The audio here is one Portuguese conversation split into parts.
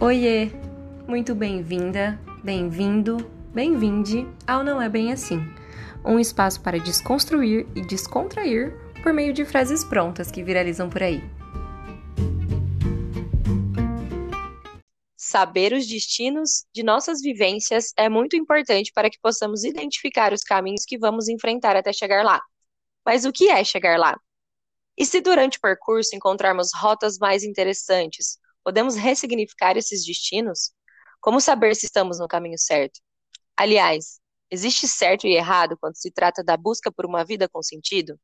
Oiê! Muito bem-vinda, bem-vindo, bem-vinde ao Não É Bem Assim um espaço para desconstruir e descontrair por meio de frases prontas que viralizam por aí. Saber os destinos de nossas vivências é muito importante para que possamos identificar os caminhos que vamos enfrentar até chegar lá. Mas o que é chegar lá? E se durante o percurso encontrarmos rotas mais interessantes, podemos ressignificar esses destinos? Como saber se estamos no caminho certo? Aliás, existe certo e errado quando se trata da busca por uma vida com sentido?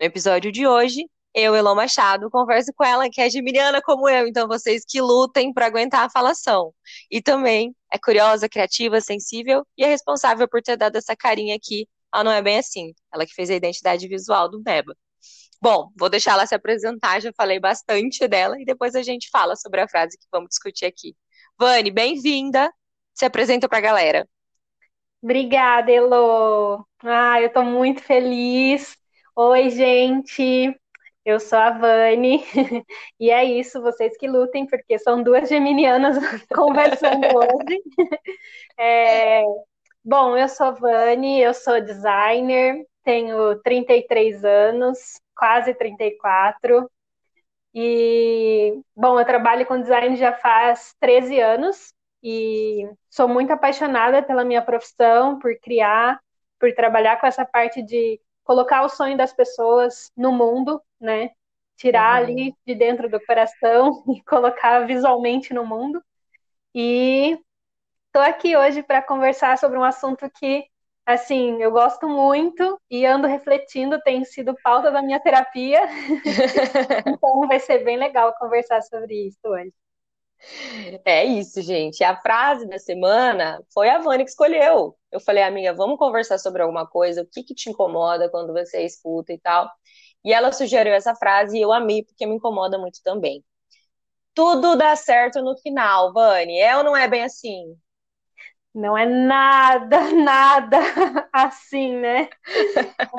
No episódio de hoje, eu, Elon Machado, converso com ela, que é geminiana como eu, então vocês que lutem para aguentar a falação. E também é curiosa, criativa, sensível e é responsável por ter dado essa carinha aqui. Ah, não é bem assim. Ela que fez a identidade visual do Beba. Bom, vou deixar ela se apresentar, já falei bastante dela, e depois a gente fala sobre a frase que vamos discutir aqui. Vani, bem-vinda. Se apresenta para a galera. Obrigada, Elo. Ah, eu estou muito feliz. Oi, gente. Eu sou a Vani, e é isso, vocês que lutem, porque são duas geminianas conversando hoje. É, bom, eu sou a Vani, eu sou designer, tenho 33 anos, quase 34. E, bom, eu trabalho com design já faz 13 anos e sou muito apaixonada pela minha profissão, por criar, por trabalhar com essa parte de colocar o sonho das pessoas no mundo, né? Tirar uhum. ali de dentro do coração e colocar visualmente no mundo. E estou aqui hoje para conversar sobre um assunto que, assim, eu gosto muito e ando refletindo, tem sido pauta da minha terapia. então vai ser bem legal conversar sobre isso hoje. É isso, gente. A frase da semana foi a Vânia que escolheu. Eu falei, amiga, vamos conversar sobre alguma coisa, o que que te incomoda quando você escuta e tal. E ela sugeriu essa frase e eu amei porque me incomoda muito também. Tudo dá certo no final, Vani. É ou não é bem assim? Não é nada, nada assim, né?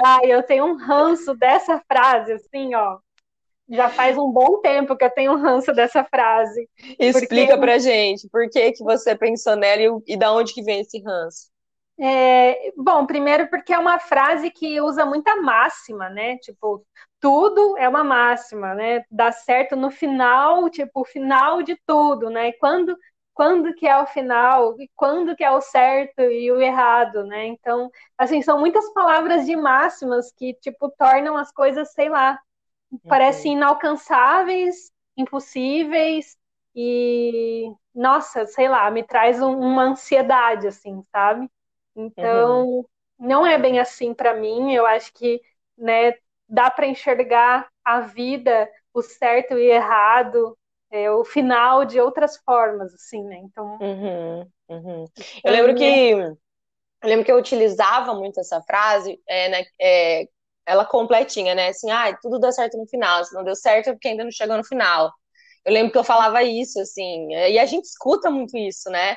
Ai, eu tenho um ranço dessa frase, assim, ó já faz um bom tempo que eu tenho um ranço dessa frase. Explica porque... pra gente, por que, que você pensou nela e, e da onde que vem esse ranço? É, bom, primeiro porque é uma frase que usa muita máxima, né? Tipo, tudo é uma máxima, né? Dá certo no final, tipo, o final de tudo, né? Quando, quando que é o final, e quando que é o certo e o errado, né? Então, assim, são muitas palavras de máximas que, tipo, tornam as coisas, sei lá, parecem inalcançáveis, impossíveis e nossa, sei lá, me traz um, uma ansiedade assim, sabe? Então, uhum. não é bem assim para mim. Eu acho que, né, dá para enxergar a vida, o certo e errado, é, o final de outras formas, assim, né? Então, uhum, uhum. eu lembro que eu lembro que eu utilizava muito essa frase, é, né, é, ela completinha, né? Assim, ah, tudo dá certo no final. Se não deu certo é porque ainda não chegou no final. Eu lembro que eu falava isso, assim, e a gente escuta muito isso, né?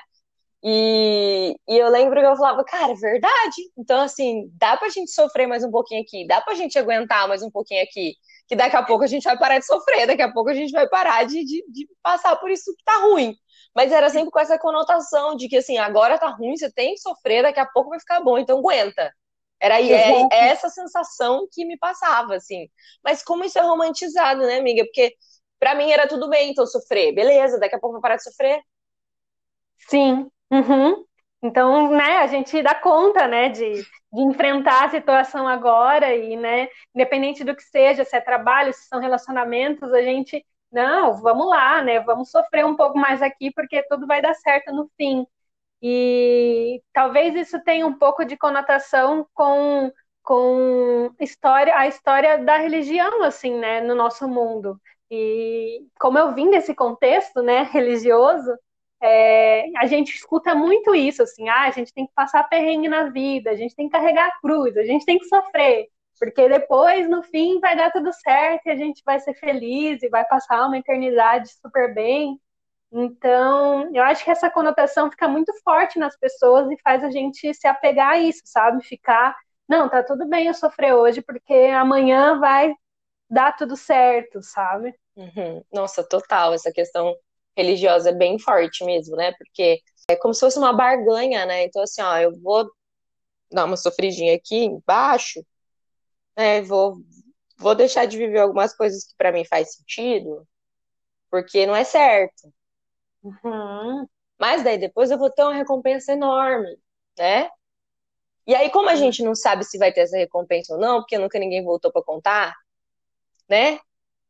E, e eu lembro que eu falava, cara, é verdade. Então, assim, dá pra gente sofrer mais um pouquinho aqui, dá pra gente aguentar mais um pouquinho aqui, que daqui a pouco a gente vai parar de sofrer, daqui a pouco a gente vai parar de, de, de passar por isso que tá ruim. Mas era sempre com essa conotação de que, assim, agora tá ruim, você tem que sofrer, daqui a pouco vai ficar bom, então aguenta. Era é, é essa sensação que me passava, assim. Mas como isso é romantizado, né, amiga? Porque para mim era tudo bem, então sofrer. Beleza, daqui a pouco vai parar de sofrer. Sim. Uhum. Então, né, a gente dá conta, né, de, de enfrentar a situação agora e, né, independente do que seja, se é trabalho, se são relacionamentos, a gente, não, vamos lá, né, vamos sofrer um pouco mais aqui porque tudo vai dar certo no fim. E talvez isso tenha um pouco de conotação com, com história, a história da religião, assim, né, no nosso mundo. E como eu vim desse contexto, né, religioso, é, a gente escuta muito isso, assim, ah, a gente tem que passar perrengue na vida, a gente tem que carregar a cruz, a gente tem que sofrer, porque depois, no fim, vai dar tudo certo e a gente vai ser feliz e vai passar uma eternidade super bem. Então, eu acho que essa conotação fica muito forte nas pessoas e faz a gente se apegar a isso, sabe? Ficar, não, tá tudo bem eu sofrer hoje, porque amanhã vai dar tudo certo, sabe? Uhum. Nossa, total, essa questão religiosa bem forte mesmo, né? Porque é como se fosse uma barganha, né? Então, assim, ó, eu vou dar uma sofridinha aqui embaixo, né? Vou, vou deixar de viver algumas coisas que para mim faz sentido, porque não é certo. Uhum. Mas daí depois eu vou ter uma recompensa enorme, né? E aí, como a gente não sabe se vai ter essa recompensa ou não, porque nunca ninguém voltou para contar, né?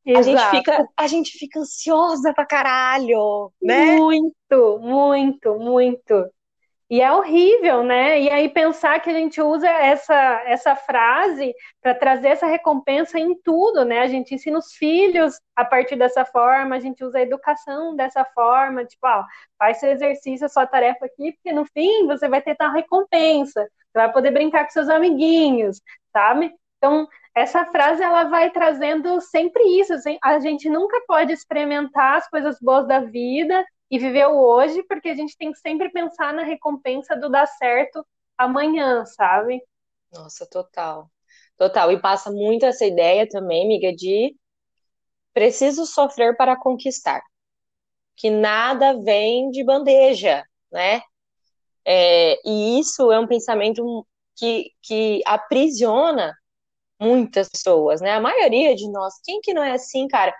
A gente, fica, a gente fica ansiosa pra caralho, né? Muito, muito, muito. E é horrível, né? E aí pensar que a gente usa essa, essa frase para trazer essa recompensa em tudo, né? A gente ensina os filhos a partir dessa forma, a gente usa a educação dessa forma, tipo, ó, faz seu exercício, a sua tarefa aqui, porque no fim você vai ter tal recompensa, você vai poder brincar com seus amiguinhos, sabe? Então, essa frase ela vai trazendo sempre isso. Assim, a gente nunca pode experimentar as coisas boas da vida e viver o hoje, porque a gente tem que sempre pensar na recompensa do dar certo amanhã, sabe? Nossa, total. Total. E passa muito essa ideia também, amiga, de preciso sofrer para conquistar. Que nada vem de bandeja, né? É, e isso é um pensamento que, que aprisiona muitas pessoas, né? A maioria de nós. Quem que não é assim, cara?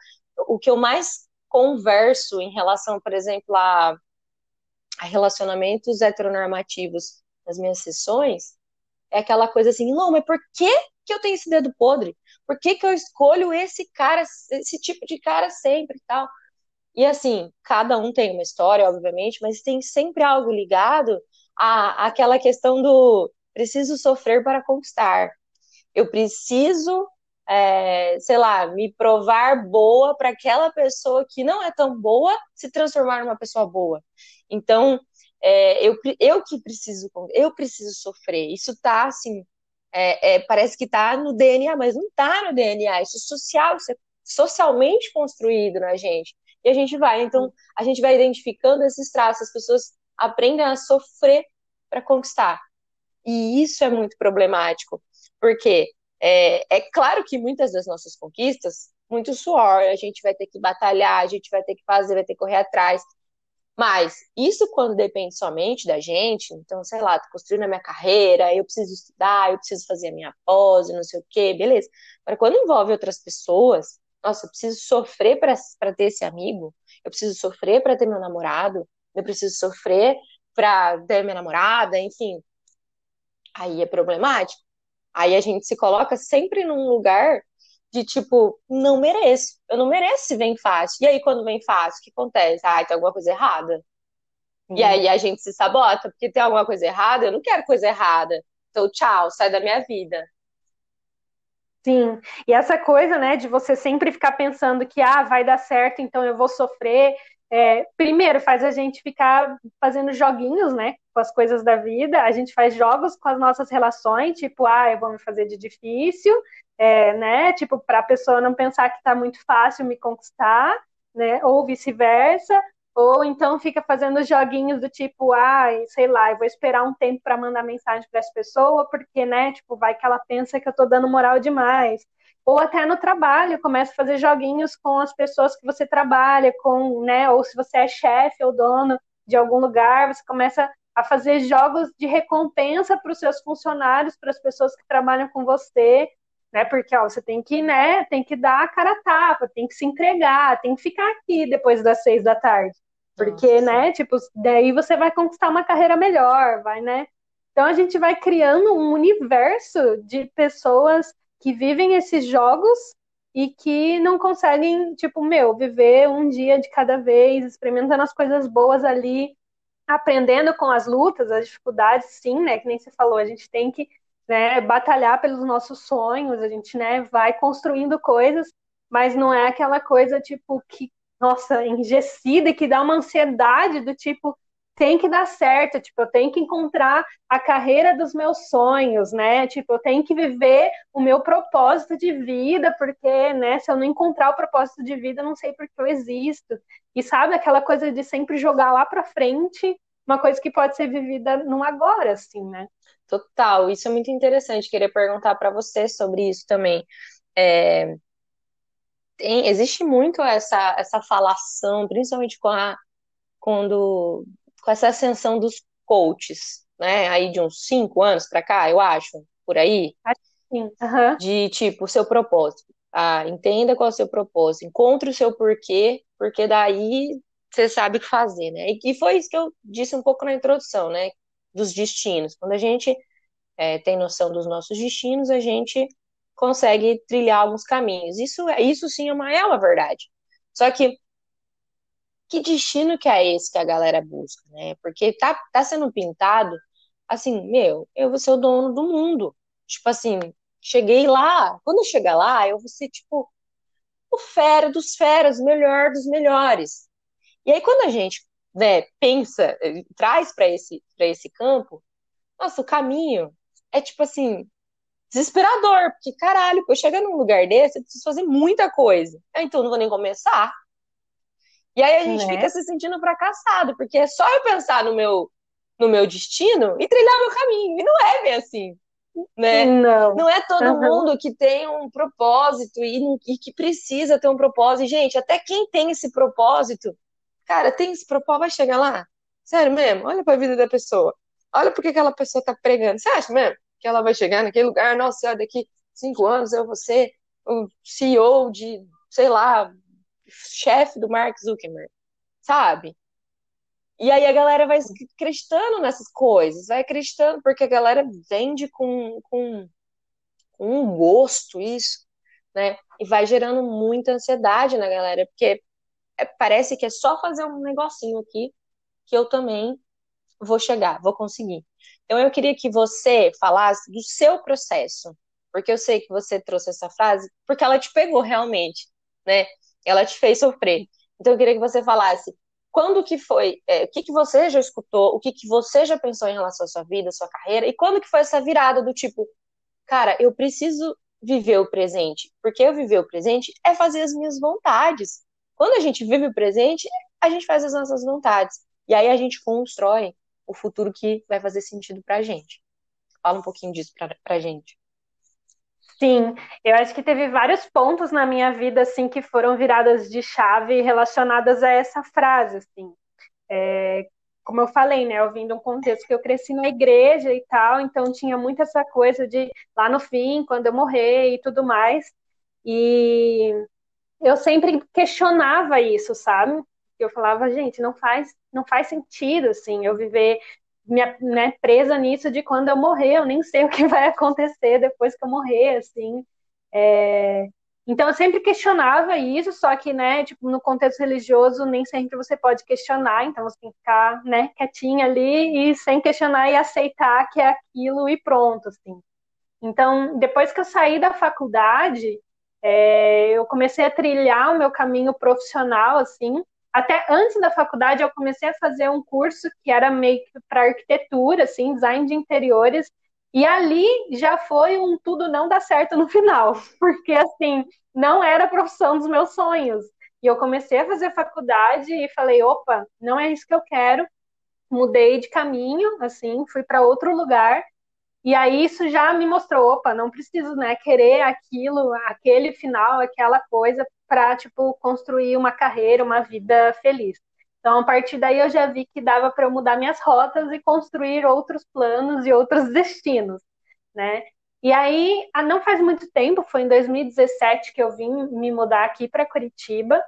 O que eu mais converso em relação, por exemplo, a, a relacionamentos heteronormativos nas minhas sessões é aquela coisa assim, não, mas por que que eu tenho esse dedo podre? Por que que eu escolho esse cara, esse tipo de cara sempre e tal? E assim, cada um tem uma história, obviamente, mas tem sempre algo ligado à, àquela questão do preciso sofrer para conquistar. Eu preciso é, sei lá, me provar boa para aquela pessoa que não é tão boa se transformar numa pessoa boa. Então, é, eu, eu que preciso, eu preciso sofrer. Isso tá assim, é, é parece que tá no DNA, mas não tá no DNA. Isso é social, isso é socialmente construído na gente. E a gente vai, então, a gente vai identificando esses traços, as pessoas aprendem a sofrer para conquistar. E isso é muito problemático, porque é, é claro que muitas das nossas conquistas, muito suor, a gente vai ter que batalhar, a gente vai ter que fazer, vai ter que correr atrás. Mas isso quando depende somente da gente, então, sei lá, tô construindo a minha carreira, eu preciso estudar, eu preciso fazer a minha pose, não sei o quê, beleza. Agora, quando envolve outras pessoas, nossa, eu preciso sofrer para ter esse amigo, eu preciso sofrer para ter meu namorado, eu preciso sofrer para ter minha namorada, enfim. Aí é problemático. Aí a gente se coloca sempre num lugar de tipo, não mereço, eu não mereço se vem fácil. E aí, quando vem fácil, o que acontece? Ah, tem alguma coisa errada. Hum. E aí a gente se sabota, porque tem alguma coisa errada, eu não quero coisa errada. Então, tchau, sai da minha vida. Sim, e essa coisa, né, de você sempre ficar pensando que, ah, vai dar certo, então eu vou sofrer, é, primeiro, faz a gente ficar fazendo joguinhos, né, com as coisas da vida. A gente faz jogos com as nossas relações, tipo, ah, eu vou me fazer de difícil, é, né, tipo, para a pessoa não pensar que está muito fácil me conquistar, né, ou vice-versa. Ou então fica fazendo joguinhos do tipo, ah, sei lá, eu vou esperar um tempo para mandar mensagem para essa pessoa, porque, né, tipo, vai que ela pensa que eu estou dando moral demais ou até no trabalho, começa a fazer joguinhos com as pessoas que você trabalha, com, né, ou se você é chefe ou dono de algum lugar, você começa a fazer jogos de recompensa para os seus funcionários, para as pessoas que trabalham com você, né? Porque ó, você tem que, né, tem que dar a cara a tapa, tem que se entregar, tem que ficar aqui depois das seis da tarde. Porque, Nossa. né, tipo, daí você vai conquistar uma carreira melhor, vai, né? Então a gente vai criando um universo de pessoas que vivem esses jogos e que não conseguem, tipo, meu, viver um dia de cada vez, experimentando as coisas boas ali, aprendendo com as lutas, as dificuldades, sim, né? Que nem você falou, a gente tem que né, batalhar pelos nossos sonhos, a gente né, vai construindo coisas, mas não é aquela coisa, tipo, que, nossa, enrijecida, que dá uma ansiedade do tipo, tem que dar certo, tipo, eu tenho que encontrar a carreira dos meus sonhos, né? Tipo, eu tenho que viver o meu propósito de vida, porque, né, se eu não encontrar o propósito de vida, eu não sei por que eu existo. E sabe aquela coisa de sempre jogar lá para frente, uma coisa que pode ser vivida no agora, assim, né? Total, isso é muito interessante. Queria perguntar para você sobre isso também. É... tem, existe muito essa, essa falação, principalmente com a, quando, com essa ascensão dos coaches, né? Aí de uns cinco anos para cá, eu acho, por aí. Sim. Uhum. De tipo, seu propósito. Ah, entenda qual é o seu propósito, encontre o seu porquê, porque daí você sabe o que fazer, né? E, foi isso que eu disse um pouco na introdução, né? Dos destinos. Quando a gente é, tem noção dos nossos destinos, a gente consegue trilhar alguns caminhos. Isso, é, isso sim é uma, é uma verdade. Só que que destino que é esse que a galera busca, né? Porque tá, tá sendo pintado assim, meu, eu vou ser o dono do mundo. Tipo assim, cheguei lá, quando eu chegar lá, eu vou ser tipo o fera dos feras, o melhor dos melhores. E aí quando a gente, né, pensa, traz para esse para esse campo, nossa, o caminho é tipo assim, desesperador, porque caralho, eu chegar num lugar desse, eu preciso fazer muita coisa. Então eu não vou nem começar. E aí a gente né? fica se sentindo fracassado, porque é só eu pensar no meu no meu destino e trilhar meu caminho. E não é bem assim. Né? Não. não é todo uhum. mundo que tem um propósito e, e, que precisa ter um propósito. Gente, até quem tem esse propósito, cara, tem esse propósito, vai chegar lá. Sério mesmo, olha para a vida da pessoa. Olha porque aquela pessoa tá pregando. Você acha mesmo que ela vai chegar naquele lugar? Nossa, daqui cinco anos eu vou ser o CEO de, sei lá, chefe do Mark Zuckerberg, sabe? E aí a galera vai acreditando nessas coisas, vai acreditando, porque a galera vende com, com, com um gosto isso, né? E vai gerando muita ansiedade na galera, porque é, parece que é só fazer um negocinho aqui que eu também vou chegar, vou conseguir. Então eu queria que você falasse do seu processo, porque eu sei que você trouxe essa frase porque ela te pegou realmente, né? Ela te fez sofrer. Então eu queria que você falasse quando que foi, é, o que que você já escutou, o que que você já pensou em relação à sua vida, à sua carreira, e quando que foi essa virada do tipo, cara, eu preciso viver o presente, porque eu viver o presente é fazer as minhas vontades. Quando a gente vive o presente, a gente faz as nossas vontades, e aí a gente constrói o futuro que vai fazer sentido pra gente. Fala um pouquinho disso pra, pra gente. Sim, eu acho que teve vários pontos na minha vida assim que foram viradas de chave relacionadas a essa frase, assim. É, como eu falei, né, eu vim de um contexto que eu cresci na igreja e tal, então tinha muito essa coisa de lá no fim, quando eu morrer e tudo mais. E eu sempre questionava isso, sabe? Eu falava, gente, não faz, não faz sentido assim, eu viver minha, né, presa nisso de quando eu morrer, eu nem sei o que vai acontecer depois que eu morrer, assim. É... Então eu sempre questionava isso, só que, né, tipo, no contexto religioso nem sempre você pode questionar, então você tem que ficar, né, quietinha ali e sem questionar e aceitar que é aquilo e pronto, assim. Então, depois que eu saí da faculdade, é, eu comecei a trilhar o meu caminho profissional, assim, até antes da faculdade eu comecei a fazer um curso que era meio que para arquitetura, assim, design de interiores, e ali já foi um tudo não dar certo no final, porque assim, não era a profissão dos meus sonhos. E eu comecei a fazer faculdade e falei, opa, não é isso que eu quero. Mudei de caminho, assim, fui para outro lugar. E aí isso já me mostrou, opa, não preciso, né, querer aquilo, aquele final, aquela coisa para tipo construir uma carreira, uma vida feliz. Então, a partir daí eu já vi que dava para eu mudar minhas rotas e construir outros planos e outros destinos, né? E aí, não faz muito tempo, foi em 2017 que eu vim me mudar aqui para Curitiba.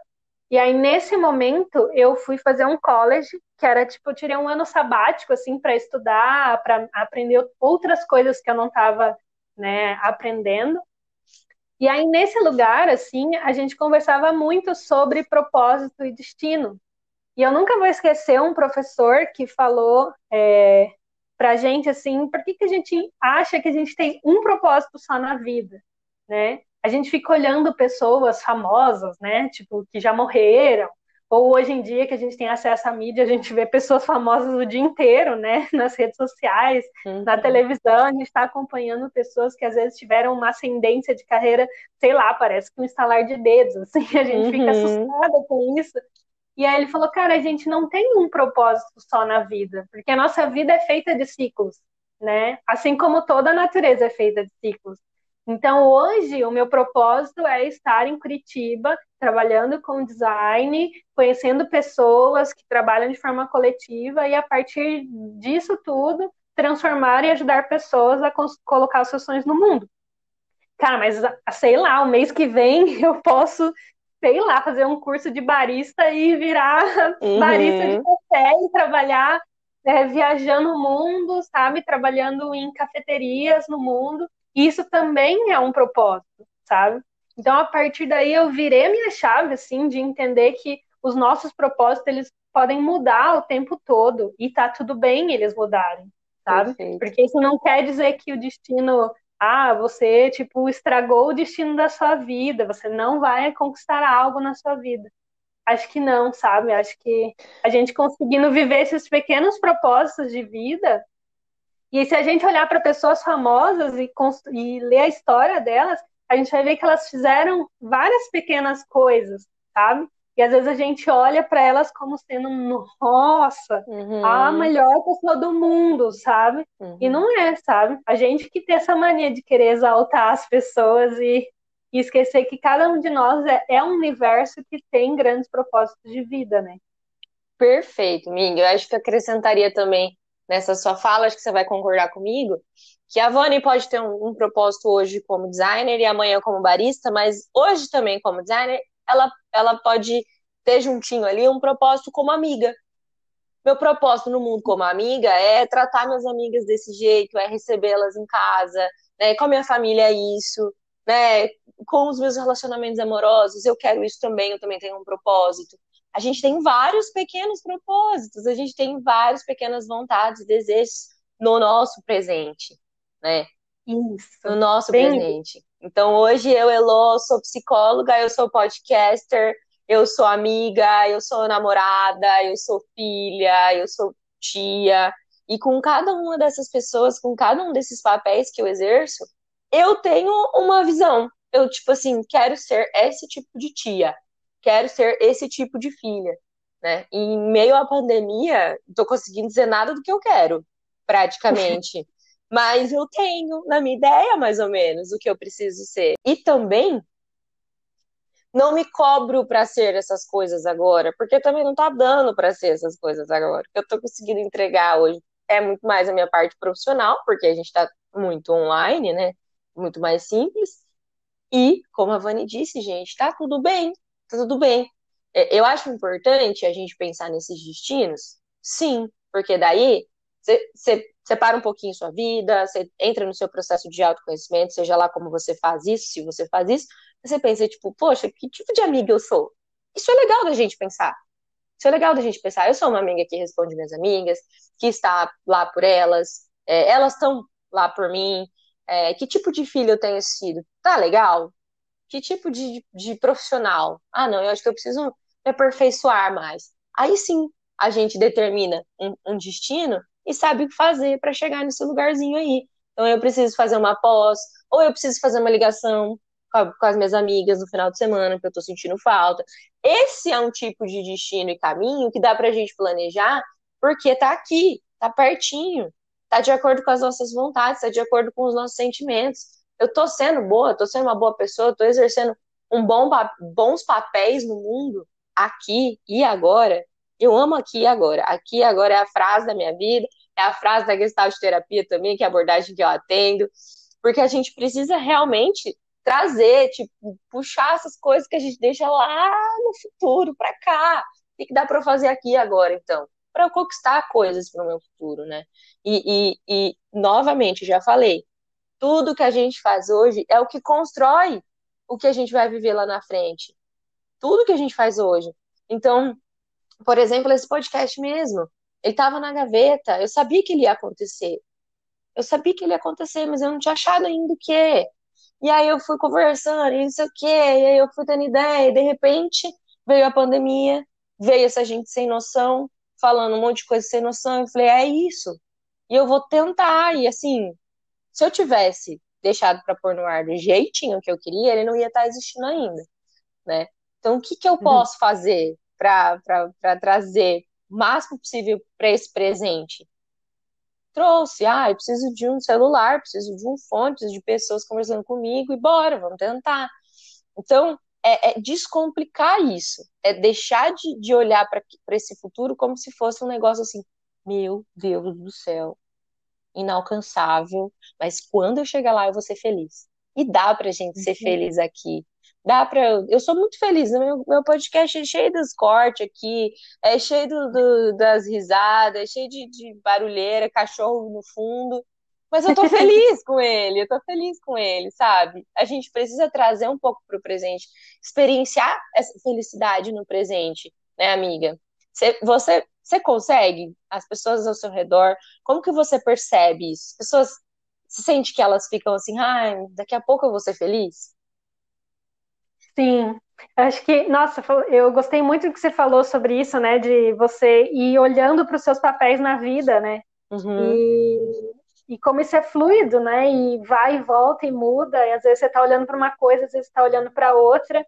E aí, nesse momento, eu fui fazer um college, que era tipo, eu tirei um ano sabático, assim, para estudar, para aprender outras coisas que eu não estava né, aprendendo. E aí, nesse lugar, assim, a gente conversava muito sobre propósito e destino. E eu nunca vou esquecer um professor que falou é, pra gente, assim, por que, que a gente acha que a gente tem um propósito só na vida, né? A gente fica olhando pessoas famosas, né? Tipo, que já morreram, ou hoje em dia que a gente tem acesso à mídia, a gente vê pessoas famosas o dia inteiro, né? Nas redes sociais, uhum. na televisão, a gente está acompanhando pessoas que às vezes tiveram uma ascendência de carreira, sei lá, parece que um estalar de dedos, assim, a gente uhum. fica assustada com isso. E aí ele falou, cara, a gente não tem um propósito só na vida, porque a nossa vida é feita de ciclos, né? Assim como toda a natureza é feita de ciclos. Então, hoje, o meu propósito é estar em Curitiba, trabalhando com design, conhecendo pessoas que trabalham de forma coletiva e, a partir disso tudo, transformar e ajudar pessoas a colocar seus sonhos no mundo. Cara, mas sei lá, o mês que vem eu posso, sei lá, fazer um curso de barista e virar uhum. barista de café e trabalhar é, viajando o mundo, sabe? Trabalhando em cafeterias no mundo. E isso também é um propósito, sabe? Então, a partir daí, eu virei a minha chave, assim, de entender que os nossos propósitos, eles podem mudar o tempo todo. E tá tudo bem eles mudarem, sabe? Perfeito. Porque isso não quer dizer que o destino... Ah, você, tipo, estragou o destino da sua vida. Você não vai conquistar algo na sua vida. Acho que não, sabe? Acho que a gente conseguindo viver esses pequenos propósitos de vida e se a gente olhar para pessoas famosas e, e ler a história delas, a gente vai ver que elas fizeram várias pequenas coisas, sabe? E às vezes a gente olha para elas como sendo, nossa, uhum. a melhor pessoa do mundo, sabe? Uhum. E não é, sabe? A gente que tem essa mania de querer exaltar as pessoas e, e esquecer que cada um de nós é, é, um universo que tem grandes propósitos de vida, né? Perfeito, Ming. Eu acho que acrescentaria também nessa sua fala, acho que você vai concordar comigo, que a Vani pode ter um, um, propósito hoje como designer e amanhã como barista, mas hoje também como designer, ela, ela pode ter juntinho ali um propósito como amiga. Meu propósito no mundo como amiga é tratar minhas amigas desse jeito, é recebê-las em casa, né, com a minha família é isso, né, com os meus relacionamentos amorosos, eu quero isso também, eu também tenho um propósito a gente tem vários pequenos propósitos, a gente tem várias pequenas vontades, desejos no nosso presente, né? Isso. No nosso Bem... presente. Então, hoje eu, Elo, sou psicóloga, eu sou podcaster, eu sou amiga, eu sou namorada, eu sou filha, eu sou tia. E com cada uma dessas pessoas, com cada um desses papéis que eu exerço, eu tenho uma visão. Eu, tipo assim, quero ser esse tipo de tia quero ser esse tipo de filha, né? E em meio à pandemia, não tô conseguindo dizer nada do que eu quero, praticamente. Mas eu tenho na minha ideia, mais ou menos, o que eu preciso ser. E também não me cobro para ser essas coisas agora, porque também não tá dando para ser essas coisas agora. O que eu tô conseguindo entregar hoje é muito mais a minha parte profissional, porque a gente tá muito online, né? Muito mais simples. E, como a Vani disse, gente, tá tudo bem tá tudo bem. É, eu acho importante a gente pensar nesses destinos, sim, porque daí você separa um pouquinho sua vida, você entra no seu processo de autoconhecimento, seja lá como você faz isso, se você faz isso, você pensa, tipo, poxa, que tipo de amiga eu sou? Isso é legal da gente pensar. Isso é legal da gente pensar. Eu sou uma amiga que responde minhas amigas, que está lá por elas, é, elas estão lá por mim. É, que tipo de filho eu tenho sido? Tá legal? Que tipo de, de profissional? Ah, não, eu acho que eu preciso me aperfeiçoar mais. Aí sim, a gente determina um, um destino e sabe o que fazer para chegar nesse lugarzinho aí. Então, eu preciso fazer uma pós, ou eu preciso fazer uma ligação com, a, com as minhas amigas no final de semana, que eu estou sentindo falta. Esse é um tipo de destino e caminho que dá para a gente planejar, porque tá aqui, tá pertinho, tá de acordo com as nossas vontades, tá de acordo com os nossos sentimentos eu tô sendo boa, tô sendo uma boa pessoa, tô exercendo um bom, bons papéis no mundo, aqui e agora. Eu amo aqui e agora. Aqui e agora é a frase da minha vida, é a frase da Gestalt terapia também, que é a abordagem que eu atendo, porque a gente precisa realmente trazer, tipo, puxar essas coisas que a gente deixa lá no futuro, para cá. O que dá para fazer aqui agora, então? Para eu conquistar coisas para o meu futuro, né? E, e, e, novamente, já falei, tudo que a gente faz hoje é o que constrói o que a gente vai viver lá na frente. Tudo que a gente faz hoje. Então, por exemplo, esse podcast mesmo, ele estava na gaveta, eu sabia que ele ia acontecer. Eu sabia que ele ia acontecer, mas eu não tinha achado ainda o que. E aí eu fui conversando, e não sei o quê, e aí eu fui tendo ideia, e de repente veio a pandemia, veio essa gente sem noção, falando um monte de coisa sem noção, eu falei, é isso. E eu vou tentar, e assim, se eu tivesse deixado para pôr no ar do jeitinho que eu queria, ele não ia estar tá existindo ainda, né? Então, o que, que eu uhum. posso fazer para trazer o máximo possível para esse presente? trouxe. Ah, eu preciso de um celular, preciso de um fone, preciso de pessoas conversando comigo e bora, vamos tentar. Então, é, é descomplicar isso, é deixar de, de olhar para esse futuro como se fosse um negócio assim, meu Deus do céu, inalcançável, mas quando eu chegar lá eu vou ser feliz. E dá pra gente ser uhum. feliz aqui. Dá pra. Eu sou muito feliz. Né? Meu, meu podcast é cheio dos cortes aqui, é cheio do, do, das risadas, é cheio de, de barulheira, cachorro no fundo. Mas eu tô feliz com ele, eu tô feliz com ele, sabe? A gente precisa trazer um pouco pro presente, experienciar essa felicidade no presente, né, amiga? Você, você, você consegue? As pessoas ao seu redor, como que você percebe isso? As pessoas, se sente que elas ficam assim, ah, daqui a pouco eu vou ser feliz? Sim, acho que, nossa, eu gostei muito do que você falou sobre isso, né? De você ir olhando para os seus papéis na vida, né? Uhum. E e como isso é fluido, né? E vai e volta e muda, e às vezes você está olhando para uma coisa, às vezes está olhando para outra.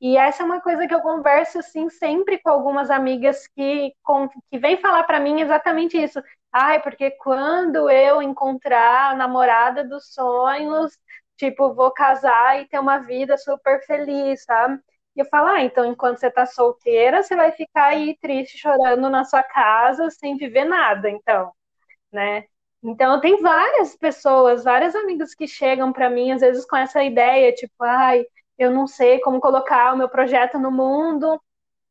E essa é uma coisa que eu converso assim sempre com algumas amigas que, com, que vêm falar para mim exatamente isso. Ai, porque quando eu encontrar a namorada dos sonhos, tipo, vou casar e ter uma vida super feliz, sabe? E eu falo, ah, então enquanto você tá solteira, você vai ficar aí triste, chorando na sua casa, sem viver nada, então, né? Então, tem várias pessoas, várias amigas que chegam para mim, às vezes com essa ideia, tipo, ai, eu não sei como colocar o meu projeto no mundo,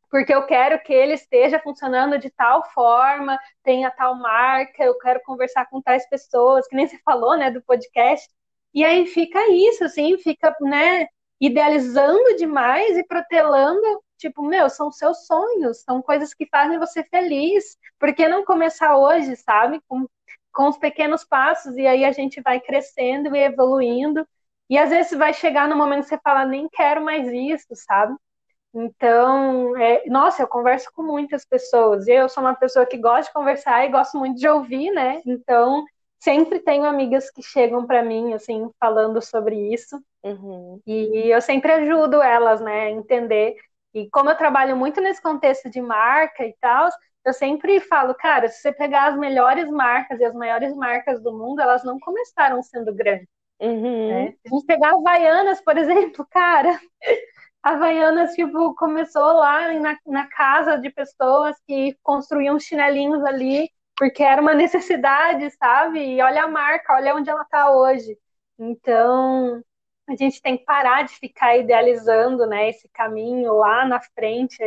porque eu quero que ele esteja funcionando de tal forma, tenha tal marca, eu quero conversar com tais pessoas, que nem você falou, né, do podcast. E aí fica isso, assim, fica, né, idealizando demais e protelando, tipo, meu, são seus sonhos, são coisas que fazem você feliz. Por que não começar hoje, sabe? Com com os pequenos passos, e aí a gente vai crescendo e evoluindo. E às vezes vai chegar no momento que você fala, nem quero mais isso, sabe? Então, é, nossa, eu converso com muitas pessoas. Eu sou uma pessoa que gosta de conversar e gosto muito de ouvir, né? Então, sempre tenho amigas que chegam para mim, assim, falando sobre isso. Uhum. E eu sempre ajudo elas, né, a entender. E como eu trabalho muito nesse contexto de marca e tal, eu sempre falo, cara, se você pegar as melhores marcas e as maiores marcas do mundo, elas não começaram sendo grandes. Uhum. Né? Se a gente pegar Havaianas, por exemplo, cara, Havaianas, tipo, começou lá na, na casa de pessoas que construíam chinelinhos ali, porque era uma necessidade, sabe? E olha a marca, olha onde ela está hoje. Então, a gente tem que parar de ficar idealizando, né, esse caminho lá na frente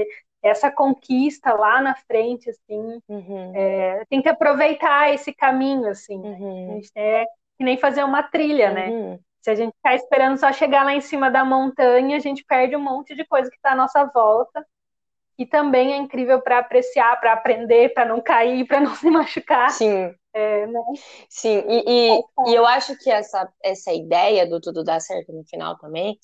essa conquista lá na frente, assim, uhum. é, tem que aproveitar esse caminho, assim, né? uhum. a gente é que nem fazer uma trilha, né? Uhum. Se a gente ficar esperando só chegar lá em cima da montanha, a gente perde um monte de coisa que está à nossa volta. E também é incrível para apreciar, para aprender, para não cair, para não se machucar. Sim. É, né? Sim, e, e, é, e, eu acho que essa, essa ideia do tudo dar certo no final também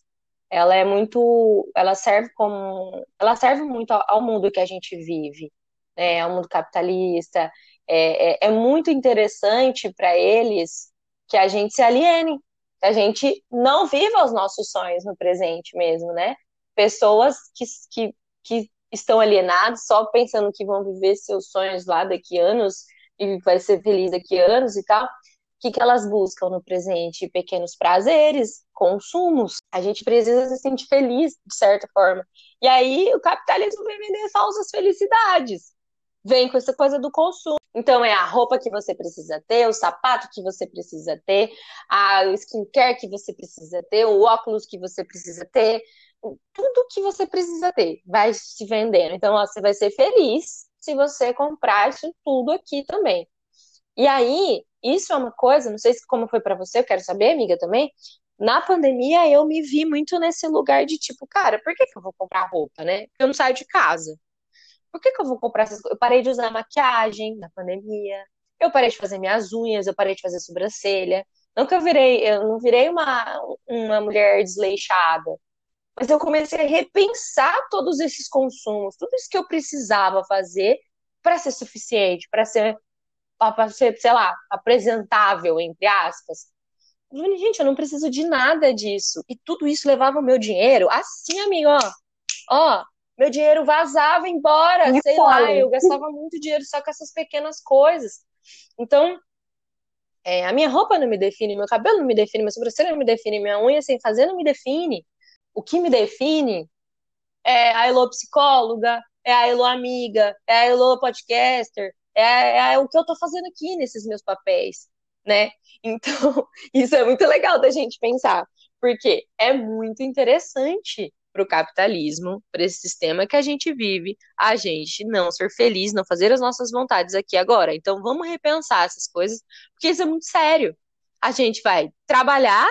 ela é muito, ela serve como, ela serve muito ao, ao mundo que a gente vive, né, ao mundo capitalista. É, é, é muito interessante para eles que a gente se aliene, que a gente não viva os nossos sonhos no presente mesmo, né? Pessoas que, que, que estão alienadas só pensando que vão viver seus sonhos lá daqui anos e vai ser feliz daqui anos e tal que, que elas buscam no presente? Pequenos prazeres, consumos. A gente precisa se sentir feliz, de certa forma. E aí o capitalismo vem vender falsas felicidades. Vem com essa coisa do consumo. Então é a roupa que você precisa ter, o sapato que você precisa ter, a skincare que você precisa ter, o óculos que você precisa ter, tudo que você precisa ter vai se vendendo. Então ó, você vai ser feliz se você comprar isso tudo aqui também. E aí, isso é uma coisa, não sei se como foi para você, eu quero saber, amiga, também. Na pandemia, eu me vi muito nesse lugar de tipo, cara, por que, que eu vou comprar roupa, né? Eu não saio de casa. Por que, que eu vou comprar essas coisas? Eu parei de usar maquiagem na pandemia. Eu parei de fazer minhas unhas, eu parei de fazer sobrancelha. Não que eu virei, eu não virei uma, uma mulher desleixada. Mas eu comecei a repensar todos esses consumos, tudo isso que eu precisava fazer para ser suficiente, para ser para ser, sei lá, apresentável, entre aspas. Eu falei, gente, eu não preciso de nada disso. E tudo isso levava o meu dinheiro assim, amigo, ó. Ó, meu dinheiro vazava embora, sei lá, eu gastava muito dinheiro só com essas pequenas coisas. Então, É, a minha roupa não me define, meu cabelo não me define, minha sobrancelha não me define, minha unha sem fazer não me define. O que me define é a Elo psicóloga, é a Elo amiga, é a Elo podcaster, é, é o que eu tô fazendo aqui nesses meus papéis, né? Então, isso é muito legal da gente pensar, porque é muito interessante para o capitalismo, para esse sistema que a gente vive, a gente não ser feliz, não fazer as nossas vontades aqui agora. Então vamos repensar essas coisas, porque isso é muito sério. A gente vai trabalhar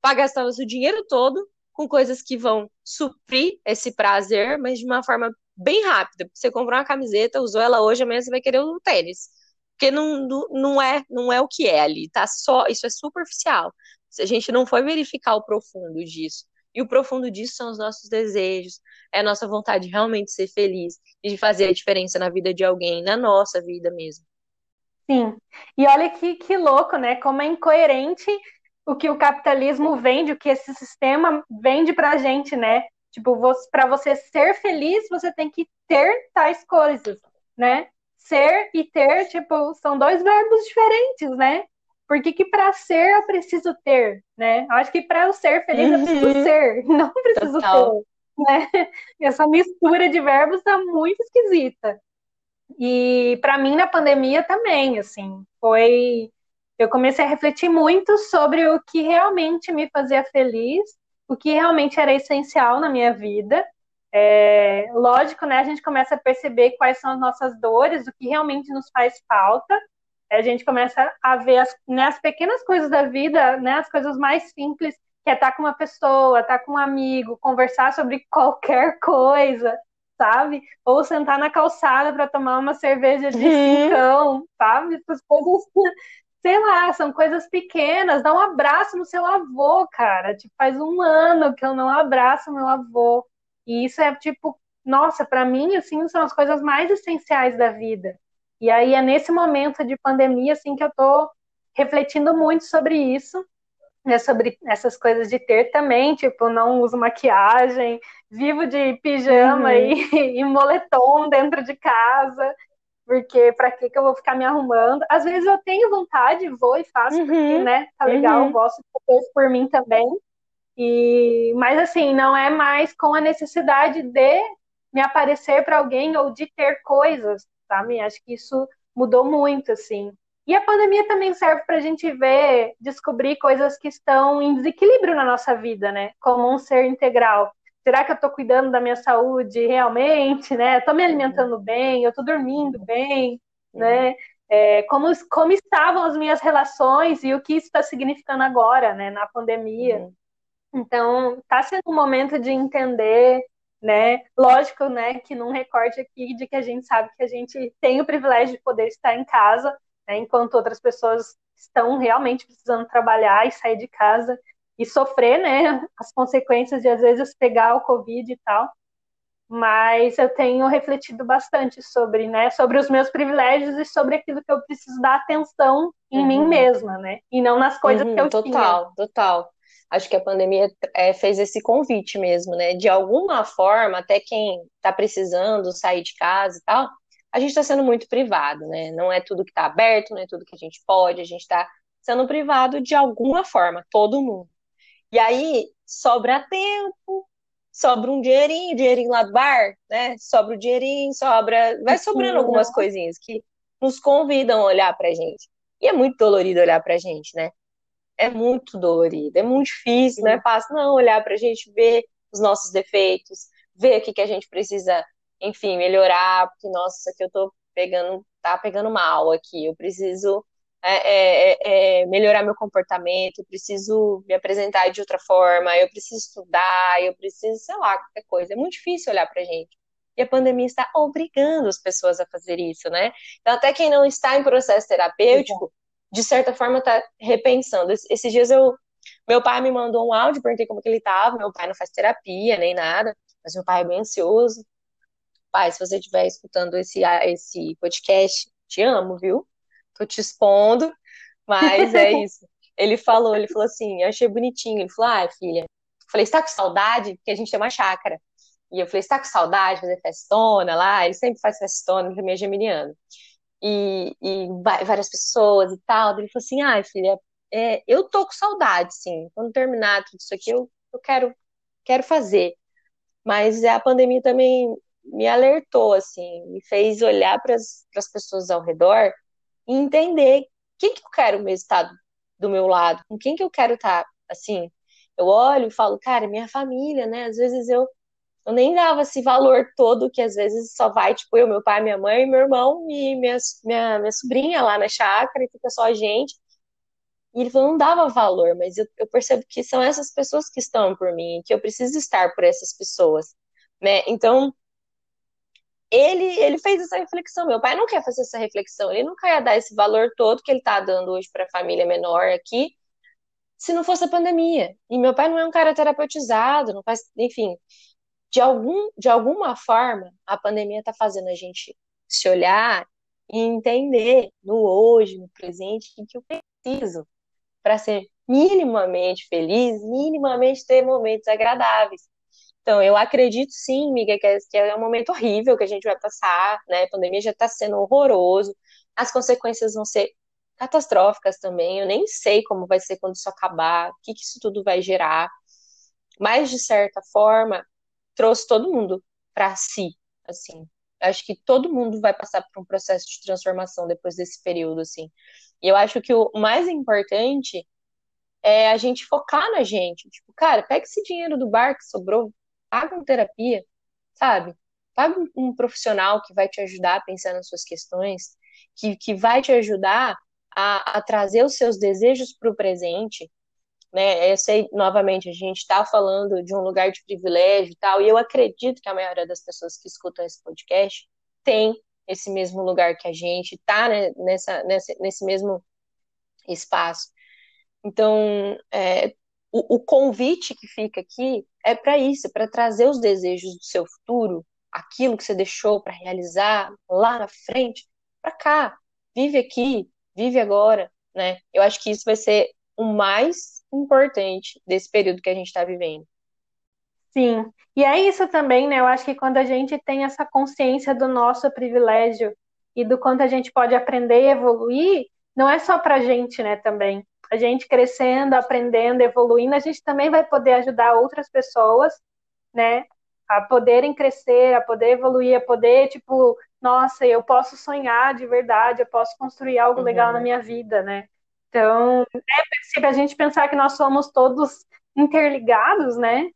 para gastar nosso dinheiro todo com coisas que vão suprir esse prazer, mas de uma forma bem rápida. Você comprou uma camiseta, usou ela hoje, amanhã você vai querer o um tênis. Porque não, não, é, não é o que é ali, tá só, isso é superficial. Se a gente não for verificar o profundo disso, e o profundo disso são os nossos desejos, é a nossa vontade de realmente ser feliz e de fazer a diferença na vida de alguém, na nossa vida mesmo. Sim. E olha que, que louco, né? Como é incoerente o que o capitalismo vende, o que esse sistema vende pra gente, né? Tipo, para você ser feliz, você tem que ter tais coisas, né? Ser e ter, tipo, são dois verbos diferentes, né? Por que, que para ser eu preciso ter, né? Eu acho que para eu ser feliz eu preciso uhum. ser, não preciso Total. ter. Né? Essa mistura de verbos tá muito esquisita. E para mim na pandemia também, assim, foi eu comecei a refletir muito sobre o que realmente me fazia feliz, o que realmente era essencial na minha vida. É, lógico, né? A gente começa a perceber quais são as nossas dores, o que realmente nos faz falta a gente começa a ver as, né, as pequenas coisas da vida, né, as coisas mais simples, que é estar com uma pessoa, estar com um amigo, conversar sobre qualquer coisa, sabe? Ou sentar na calçada para tomar uma cerveja de cincão, sabe? Essas coisas, sei lá, são coisas pequenas. Dá um abraço no seu avô, cara. Tipo, faz um ano que eu não abraço meu avô. E isso é tipo, nossa, para mim, assim, são as coisas mais essenciais da vida. E aí é nesse momento de pandemia assim que eu estou refletindo muito sobre isso, né, sobre essas coisas de ter também, tipo, não uso maquiagem, vivo de pijama uhum. e, e moletom dentro de casa, porque para que que eu vou ficar me arrumando? Às vezes eu tenho vontade, vou e faço, uhum. porque, né, tá legal, uhum. gosto de fazer isso por mim também. E, mas assim, não é mais com a necessidade de me aparecer para alguém ou de ter coisas, sabe? Acho que isso mudou muito, assim. E a pandemia também serve para a gente ver, descobrir coisas que estão em desequilíbrio na nossa vida, né? Como um ser integral. Será que eu estou cuidando da minha saúde realmente, né? Estou me alimentando bem, eu estou dormindo bem, né? É, como, como estavam as minhas relações e o que isso está significando agora, né? Na pandemia. Uhum. Então, está sendo um momento de entender né? Lógico, né, que num recorte aqui de que a gente sabe que a gente tem o privilégio de poder estar em casa, né, enquanto outras pessoas estão realmente precisando trabalhar e sair de casa e sofrer, né, as consequências de às vezes pegar o Covid e tal. Mas eu tenho refletido bastante sobre, né, sobre os meus privilégios e sobre aquilo que eu preciso dar atenção em uhum. mim mesma, né, e não nas coisas uhum, que eu total, tinha. Total, total acho que a pandemia é, fez esse convite mesmo, né? De alguma forma, até quem está precisando sair de casa e tal, a gente está sendo muito privado, né? Não é tudo que está aberto, não é tudo que a gente pode, a gente está sendo privado de alguma forma, todo mundo. E aí sobra tempo, sobra um dinheirinho, dinheirinho lá do bar, né? Sobra o dinheirinho, sobra. Vai sobrando algumas coisinhas que nos convidam a olhar pra gente. E é muito dolorido olhar pra gente, né? É muito dolorido, é muito difícil, não é fácil não olhar para a gente ver os nossos defeitos, ver o que, que a gente precisa, enfim, melhorar, porque, nossa, isso aqui eu tô pegando, tá pegando mal aqui, eu preciso é, é, é, é, melhorar meu comportamento, eu preciso me apresentar de outra forma, eu preciso estudar, eu preciso, sei lá, qualquer coisa. É muito difícil olhar pra gente. E a pandemia está obrigando as pessoas a fazer isso, né? Então, até quem não está em processo terapêutico, de certa forma, tá repensando. Esses dias eu. Meu pai me mandou um áudio, perguntei como que ele tava. Meu pai não faz terapia nem nada, mas meu pai é bem ansioso. Pai, se você estiver escutando esse, esse podcast, te amo, viu? Tô te expondo, mas é isso. Ele falou, ele falou assim, eu achei bonitinho. Ele falou, ah, filha. Eu falei, você tá com saudade? Porque a gente tem uma chácara. E eu falei, você tá com saudade de fazer festona lá? Ele sempre faz festona, porque é geminiano. E, e várias pessoas e tal. Ele falou assim: ai, ah, filha, é, eu tô com saudade, sim. Quando terminar tudo isso aqui, eu, eu quero, quero fazer. Mas a pandemia também me alertou, assim, me fez olhar para as pessoas ao redor e entender quem que eu quero mesmo estar do meu lado, com quem que eu quero estar, assim. Eu olho e falo, cara, minha família, né? Às vezes eu eu nem dava esse valor todo que às vezes só vai, tipo, eu, meu pai, minha mãe, meu irmão e minha, minha, minha sobrinha lá na chácara e fica só a gente. E ele falou, não dava valor, mas eu, eu percebo que são essas pessoas que estão por mim, que eu preciso estar por essas pessoas, né? Então, ele, ele fez essa reflexão. Meu pai não quer fazer essa reflexão, ele não quer dar esse valor todo que ele está dando hoje para a família menor aqui, se não fosse a pandemia. E meu pai não é um cara terapeutizado, não faz, enfim, de, algum, de alguma forma, a pandemia está fazendo a gente se olhar e entender no hoje, no presente, o que eu preciso para ser minimamente feliz, minimamente ter momentos agradáveis. Então, eu acredito sim, Miga, que é, é um momento horrível que a gente vai passar, né? A pandemia já está sendo horroroso, as consequências vão ser catastróficas também. Eu nem sei como vai ser quando isso acabar, o que, que isso tudo vai gerar. Mas, de certa forma, trouxe todo mundo para si, assim. Acho que todo mundo vai passar por um processo de transformação depois desse período, assim. E eu acho que o mais importante é a gente focar na gente. Tipo, cara, pega esse dinheiro do bar que sobrou, paga uma terapia, sabe? Paga um, profissional que vai te ajudar a pensar nas suas questões, que, que vai te ajudar a, a trazer os seus desejos para o presente, né? Eu sei, novamente, a gente está falando de um lugar de privilégio e tal, e eu acredito que a maioria das pessoas que escutam esse podcast tem esse mesmo lugar que a gente, está né, nessa, nessa, nesse mesmo espaço. Então, é, o, o, convite que fica aqui é para isso, para trazer os desejos do seu futuro, aquilo que você deixou para realizar lá na frente, para cá. Vive aqui, vive agora, né? Eu acho que isso vai ser o mais importante desse período que a gente está vivendo. Sim, e é isso também, né? Eu acho que quando a gente tem essa consciência do nosso privilégio e do quanto a gente pode aprender e evoluir, não é só para a gente, né? Também. A gente crescendo, aprendendo, evoluindo, a gente também vai poder ajudar outras pessoas, né? A poderem crescer, a poder evoluir, a poder, tipo, nossa, eu posso sonhar de verdade, eu posso construir algo uhum. legal na minha vida, né? Então, é a gente pensar que nós somos todos interligados, né?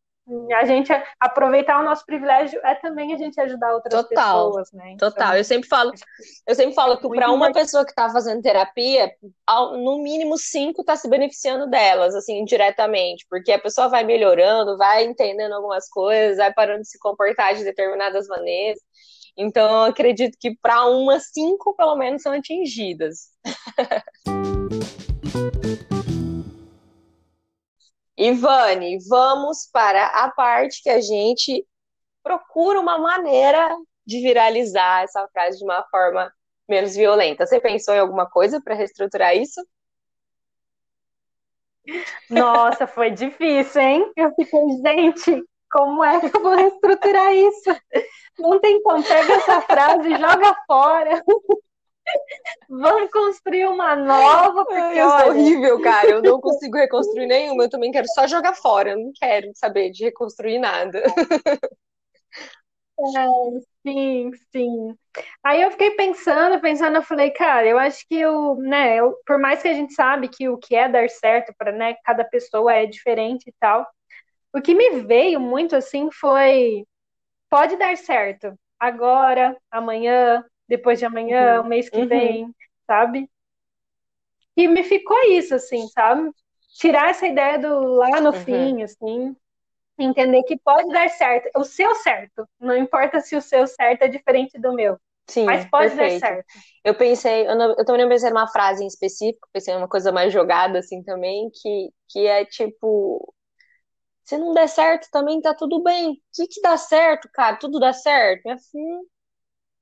A gente aproveitar o nosso privilégio é também a gente ajudar outras total, pessoas, né? Então, total. Eu sempre falo, eu sempre falo que para uma pessoa que está fazendo terapia, no mínimo cinco está se beneficiando delas, assim, diretamente, porque a pessoa vai melhorando, vai entendendo algumas coisas, vai parando de se comportar de determinadas maneiras. Então, eu acredito que para uma, cinco pelo menos são atingidas. Ivane, vamos para a parte que a gente procura uma maneira de viralizar essa frase de uma forma menos violenta. Você pensou em alguma coisa para reestruturar isso? Nossa, foi difícil, hein? Eu fiquei, gente, como é que eu vou reestruturar isso? Não tem como, pega essa frase e joga fora. Vamos construir uma nova, porque Ai, eu olha... sou horrível, cara. Eu não consigo reconstruir nenhuma. Eu também quero só jogar fora. Eu não quero saber de reconstruir nada. É, sim, sim. Aí eu fiquei pensando, pensando, eu falei, cara, eu acho que o, né, eu, por mais que a gente sabe que o que é dar certo para, né, cada pessoa é diferente e tal, o que me veio muito assim foi pode dar certo agora, amanhã, depois de amanhã, uhum. o mês que uhum. vem, sabe? E me ficou isso, assim, sabe? Tirar essa ideia do lá no uhum. fim, assim, entender que pode dar certo, o seu certo, não importa se o seu certo é diferente do meu. Sim, mas pode perfeito. dar certo. Eu pensei, eu, não, eu também não pensei numa frase em específico, pensei em uma coisa mais jogada assim também, que, que é tipo, se não der certo também tá tudo bem. O que que dá certo, cara? Tudo dá certo? Minha filha,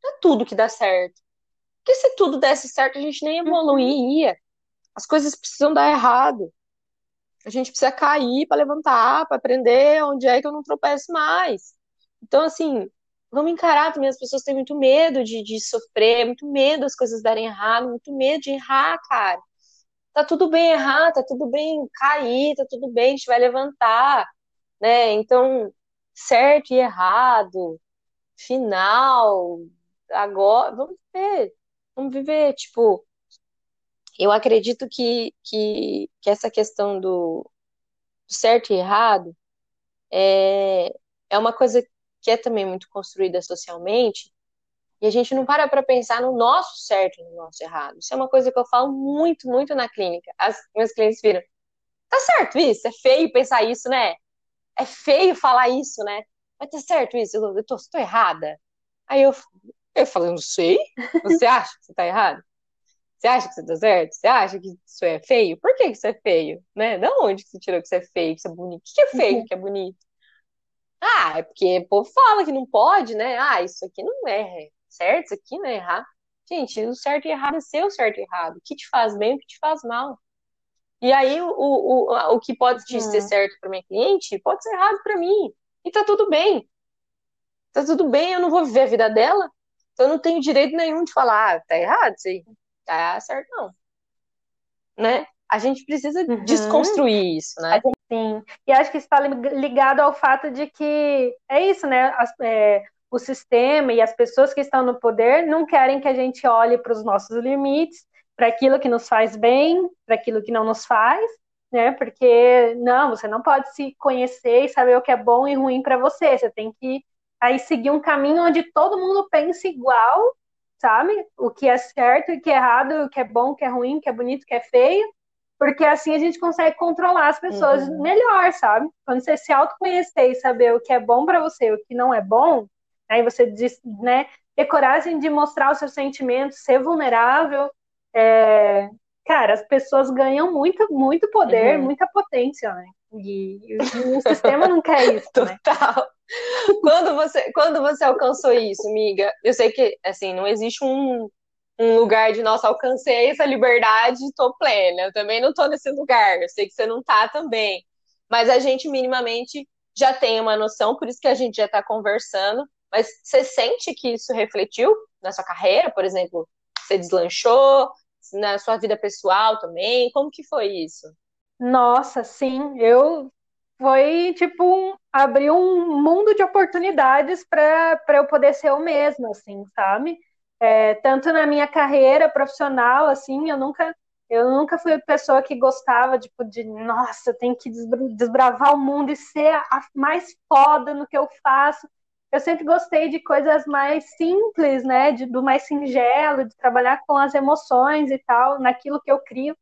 não é tudo que dá certo. Porque se tudo desse certo, a gente nem evoluiria. As coisas precisam dar errado. A gente precisa cair para levantar, para aprender onde é que eu não tropeço mais. Então, assim, vamos encarar também, as pessoas têm muito medo de, de sofrer, muito medo das coisas darem errado, muito medo de errar, cara. Tá tudo bem errar, tá tudo bem cair, tá tudo bem, a gente vai levantar, né? Então, certo e errado, final, agora, vamos ver, vamos viver, tipo, eu acredito que, que, que essa questão do, do certo e errado é, é uma coisa que é também muito construída socialmente, e a gente não para para pensar no nosso certo e no nosso errado. Isso é uma coisa que eu falo muito, muito na clínica. As meus clientes viram, tá certo isso, é feio pensar isso, né? É feio falar isso, né? Mas tá certo isso, eu, eu tô, tô errada. Aí eu, eu falo, eu não sei. Você acha que você tá errado? Você acha que você tá certo? Você acha que isso é feio? Por que isso é feio? Né? Da onde que você tirou que isso é feio, que isso é bonito? O que é feio, que é bonito? Ah, é porque o povo fala que não pode, né? Ah, isso aqui não é certo, isso aqui não é errado. Gente, o certo e errado é seu certo e errado. O que te faz bem, o que te faz mal. E aí, o, o, o, que pode te ser uhum. certo para minha cliente pode ser errado para mim. E tá tudo bem. Tá tudo bem, eu não vou viver a vida dela. Então eu não tenho direito nenhum de falar, ah, tá errado isso aí. Tá certo, não. Né? A gente precisa uhum. desconstruir isso, né? Sim. E acho que está ligado ao fato de que é isso, né? As, é, o sistema e as pessoas que estão no poder não querem que a gente olhe para os nossos limites, para aquilo que nos faz bem, para aquilo que não nos faz, né? Porque não, você não pode se conhecer e saber o que é bom e ruim para você. Você tem que aí seguir um caminho onde todo mundo pensa igual, sabe? O que é certo e o que é errado, o que é bom, o que é ruim, o que é bonito, o que é feio, porque assim a gente consegue controlar as pessoas uhum. melhor, sabe? Quando você se autoconhecer e saber o que é bom para você, o que não é bom, aí você diz, né? Ter coragem de mostrar os seus sentimentos, ser vulnerável, é, cara, as pessoas ganham muito, muito poder, uhum. muita potência, né? E, e, o sistema não quer isso. Né? Total. Né? Quando você, quando você alcançou isso, amiga? Eu sei que assim não existe um, um lugar de nossa alcancei essa liberdade, tô plena. Eu também não tô nesse lugar. Eu sei que você não tá também. Mas a gente minimamente já tem uma noção, por isso que a gente já está conversando. Mas você sente que isso refletiu na sua carreira, por exemplo? Você deslanchou, na sua vida pessoal também? Como que foi isso? Nossa, sim, eu foi tipo um, abrir um mundo de oportunidades para eu poder ser eu mesma, assim, sabe? É, tanto na minha carreira profissional, assim, eu nunca eu nunca fui pessoa que gostava tipo, de, nossa, tem que desbravar o mundo e ser a mais foda no que eu faço eu sempre gostei de coisas mais simples, né? De, do mais singelo, de trabalhar com as emoções e tal, naquilo que eu crio.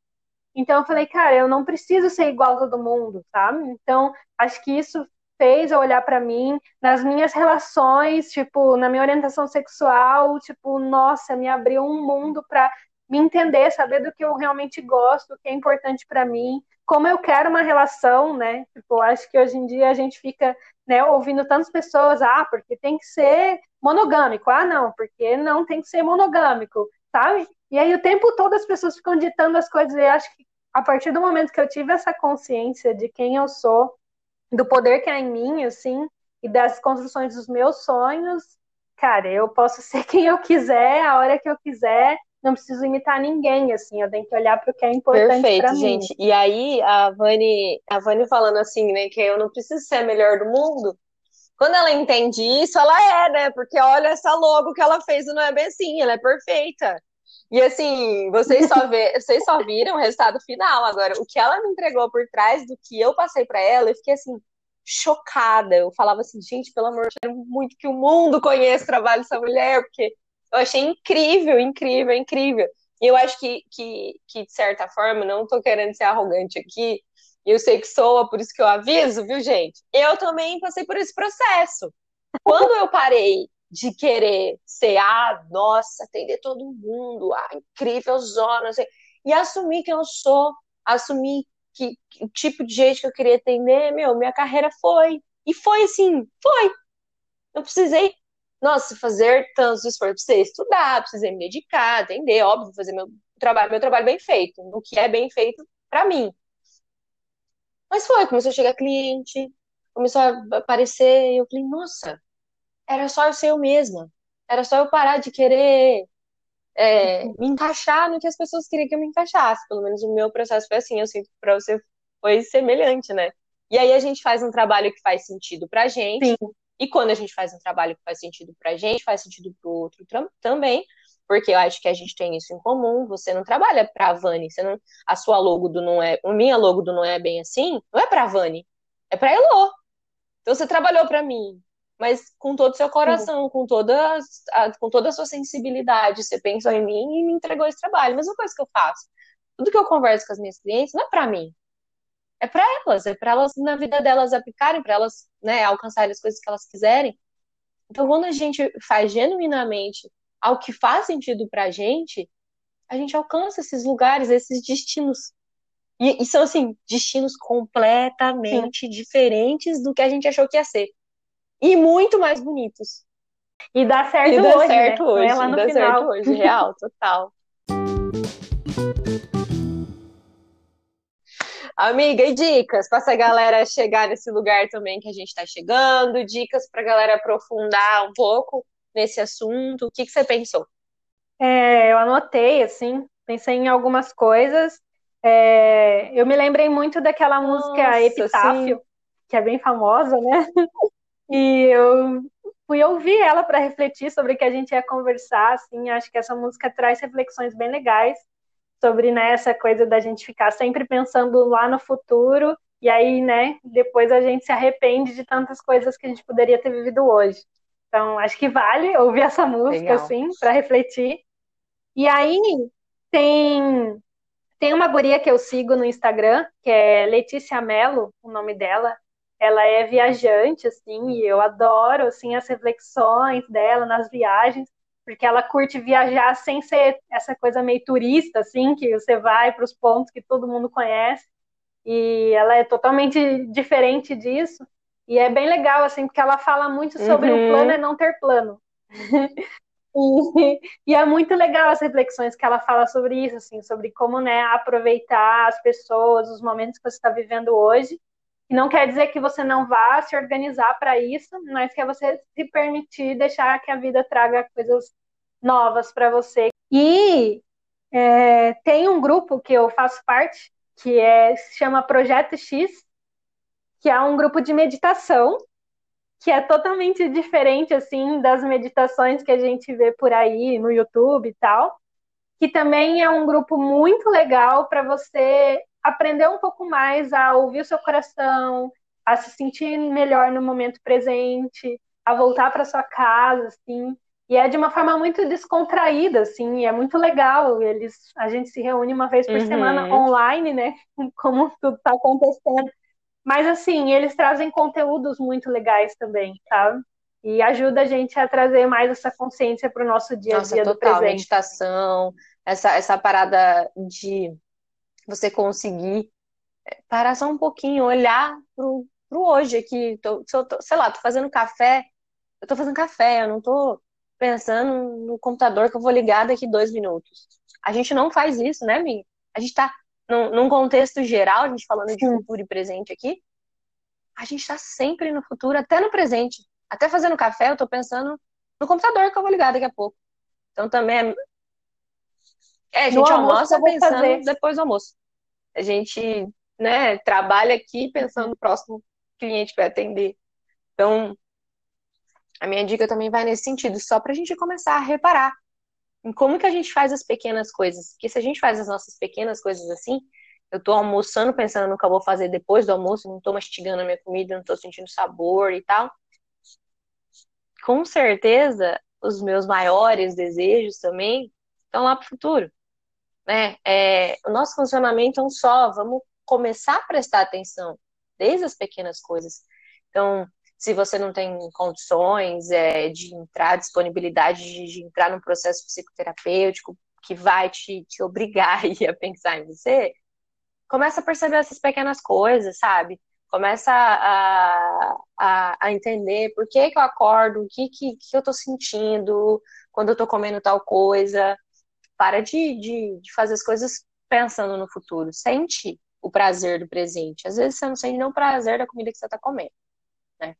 Então eu falei, cara, eu não preciso ser igual a todo mundo, sabe? Então acho que isso fez eu olhar para mim nas minhas relações, tipo, na minha orientação sexual, tipo, nossa, me abriu um mundo para me entender, saber do que eu realmente gosto, o que é importante para mim, como eu quero uma relação, né? Tipo, acho que hoje em dia a gente fica né, ouvindo tantas pessoas, ah, porque tem que ser monogâmico, ah, não, porque não tem que ser monogâmico, sabe? E aí o tempo todo as pessoas ficam ditando as coisas, e acho que a partir do momento que eu tive essa consciência de quem eu sou, do poder que há em mim, assim, e das construções dos meus sonhos, cara, eu posso ser quem eu quiser, a hora que eu quiser, não preciso imitar ninguém, assim, eu tenho que olhar para o que é importante Perfeito, mim. gente. E aí, a Vani, a Vani falando assim, né, que eu não preciso ser a melhor do mundo, quando ela entende isso, ela é, né, porque olha essa logo que ela fez, não é assim, ela é perfeita. E assim, vocês só, vê, vocês só viram o resultado final. Agora, o que ela me entregou por trás do que eu passei para ela, eu fiquei assim, chocada. Eu falava assim, gente, pelo amor de Deus, muito que o mundo conheça o trabalho dessa mulher, porque eu achei incrível, incrível, incrível. E eu acho que, que, que, de certa forma, não tô querendo ser arrogante aqui, eu sei que soa, por isso que eu aviso, viu, gente? Eu também passei por esse processo. Quando eu parei de querer ser, ah, nossa, atender todo mundo, ah, incrível, zona, assim, e assumir que eu sou, assumir que, que, o tipo de jeito que eu queria atender, meu, minha carreira foi. E foi assim, foi. Eu precisei nossa, fazer tantos esforços, precisei estudar, precisei me dedicar, entender, óbvio, fazer meu trabalho, meu trabalho bem feito, o que é bem feito para mim. Mas foi, começou a chegar cliente, começou a aparecer, e eu falei, nossa, era só eu ser eu mesma. Era só eu parar de querer é, me encaixar no que as pessoas queriam que eu me encaixasse. Pelo menos o meu processo foi assim. Eu sinto que para você foi semelhante, né? E aí a gente faz um trabalho que faz sentido pra gente. Sim. E quando a gente faz um trabalho que faz sentido pra gente, faz sentido pro outro também. Porque eu acho que a gente tem isso em comum. Você não trabalha pra Vani. Você não, a sua logo do não é. A minha logo do não é bem assim, não é pra Vani. É pra Elô. Então você trabalhou pra mim mas com todo o seu coração, com toda, a, com toda a sua sensibilidade. Você pensou em mim e me entregou esse trabalho. Mesma coisa que eu faço. Tudo que eu converso com as minhas clientes não é para mim. É para elas, é para elas na vida delas aplicarem, para elas né, alcançarem as coisas que elas quiserem. Então, quando a gente faz genuinamente algo que faz sentido pra gente, a gente alcança esses lugares, esses destinos. E, e são, assim, destinos completamente Sim. diferentes do que a gente achou que ia ser e muito mais bonitos. E dá certo e dá hoje, certo né? hoje, lá no dá final. certo hoje, real, total. Amiga, e dicas para essa galera chegar nesse lugar também que a gente está chegando? Dicas para a galera aprofundar um pouco nesse assunto? O que, que você pensou? É, eu anotei, assim, pensei em algumas coisas. É, eu me lembrei muito daquela Nossa, música Epitáfio, sim. que é bem famosa, né? E eu fui ouvir ela para refletir sobre o que a gente ia conversar, assim, acho que essa música traz reflexões bem legais sobre né, essa coisa da gente ficar sempre pensando lá no futuro e aí, né, depois a gente se arrepende de tantas coisas que a gente poderia ter vivido hoje. Então, acho que vale ouvir essa música Legal. assim para refletir. E aí tem tem uma guria que eu sigo no Instagram, que é Letícia Mello, o nome dela ela é viajante, assim, e eu adoro, assim, as reflexões dela nas viagens, porque ela curte viajar sem ser essa coisa meio turista, assim, que você vai para os pontos que todo mundo conhece, e ela é totalmente diferente disso, e é bem legal, assim, porque ela fala muito sobre uhum. o plano é não ter plano. e, e, é muito legal as reflexões que ela fala sobre isso, assim, sobre como, né, aproveitar as pessoas, os momentos que você está vivendo hoje, e não quer dizer que você não vá se organizar para isso, mas que é você se permitir deixar que a vida traga coisas novas para você. E é, tem um grupo que eu faço parte, que é, se chama Projeto X, que é um grupo de meditação, que é totalmente diferente assim das meditações que a gente vê por aí no YouTube e tal, que também é um grupo muito legal para você aprender um pouco mais a ouvir o seu coração, a se sentir melhor no momento presente, a voltar para sua casa, assim. E é de uma forma muito descontraída, assim, é muito legal. Eles, a gente se reúne uma vez por uhum. semana online, né? Como tudo está acontecendo. Mas assim, eles trazem conteúdos muito legais também, sabe? E ajuda a gente a trazer mais essa consciência para o nosso dia a dia Nossa, do presente. meditação, essa, essa parada de você conseguir é, parar só um pouquinho, olhar pro, pro hoje aqui. Tô, tô, sei lá, tô fazendo café, eu tô fazendo café, eu não tô pensando no computador que eu vou ligar daqui dois minutos. A gente não faz isso, né, Mi? A gente tá num, num contexto geral, a gente falando de futuro e presente aqui, a gente tá sempre no futuro, até no presente. Até fazendo café, eu tô pensando no computador que eu vou ligar daqui a pouco. Então também é. É, a gente almoça pensando fazer. depois do almoço. A gente né, trabalha aqui pensando no próximo cliente que vai atender. Então, a minha dica também vai nesse sentido, só para a gente começar a reparar em como que a gente faz as pequenas coisas. Porque se a gente faz as nossas pequenas coisas assim, eu estou almoçando pensando no que eu vou fazer depois do almoço, não estou mastigando a minha comida, não estou sentindo sabor e tal. Com certeza, os meus maiores desejos também estão lá para o futuro né? É, o nosso funcionamento é um só, vamos começar a prestar atenção desde as pequenas coisas. Então, se você não tem condições é, de entrar, disponibilidade de, de, entrar num processo psicoterapêutico que vai te, te obrigar a pensar em você, começa a perceber essas pequenas coisas, sabe? Começa a, a, a entender por que, que eu acordo, o que, que, que eu tô sentindo quando eu tô comendo tal coisa, para de, de, de fazer as coisas pensando no futuro. Sente o prazer do presente. Às vezes você não sente nem o prazer da comida que você está comendo. Né?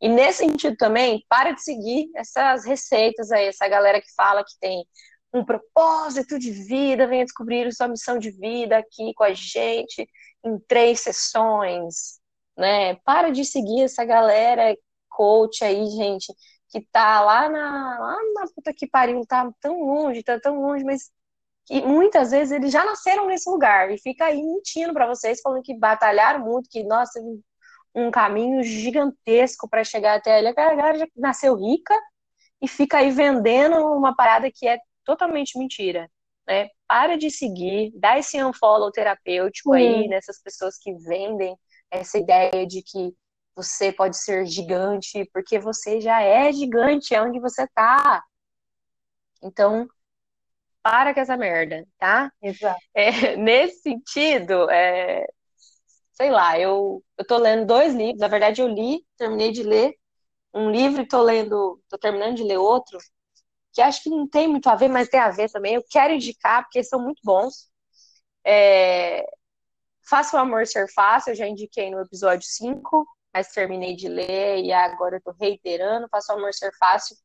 E nesse sentido também, para de seguir essas receitas aí, essa galera que fala que tem um propósito de vida, venha descobrir sua missão de vida aqui com a gente em três sessões, né? Para de seguir essa galera coach aí, gente, que tá lá na, lá na puta que pariu, tá tão longe, tá tão longe, mas que muitas vezes eles já nasceram nesse lugar e fica aí mentindo para vocês, falando que batalharam muito, que, nossa, um caminho gigantesco para chegar até ele. A galera já nasceu rica e fica aí vendendo uma parada que é totalmente mentira. Né? Para de seguir, dá esse unfollow terapêutico aí nessas pessoas que vendem essa ideia de que você pode ser gigante, porque você já é gigante, é onde você tá. Então, para com essa merda, tá? Exato. É, nesse sentido, é, sei lá, eu, eu tô lendo dois livros, na verdade eu li, terminei de ler um livro e tô lendo, tô terminando de ler outro, que acho que não tem muito a ver, mas tem a ver também. Eu quero indicar, porque são muito bons. É... Faça o Amor Ser Fácil, eu já indiquei no episódio 5, mas terminei de ler e agora eu tô reiterando. Faça o Amor Ser Fácil.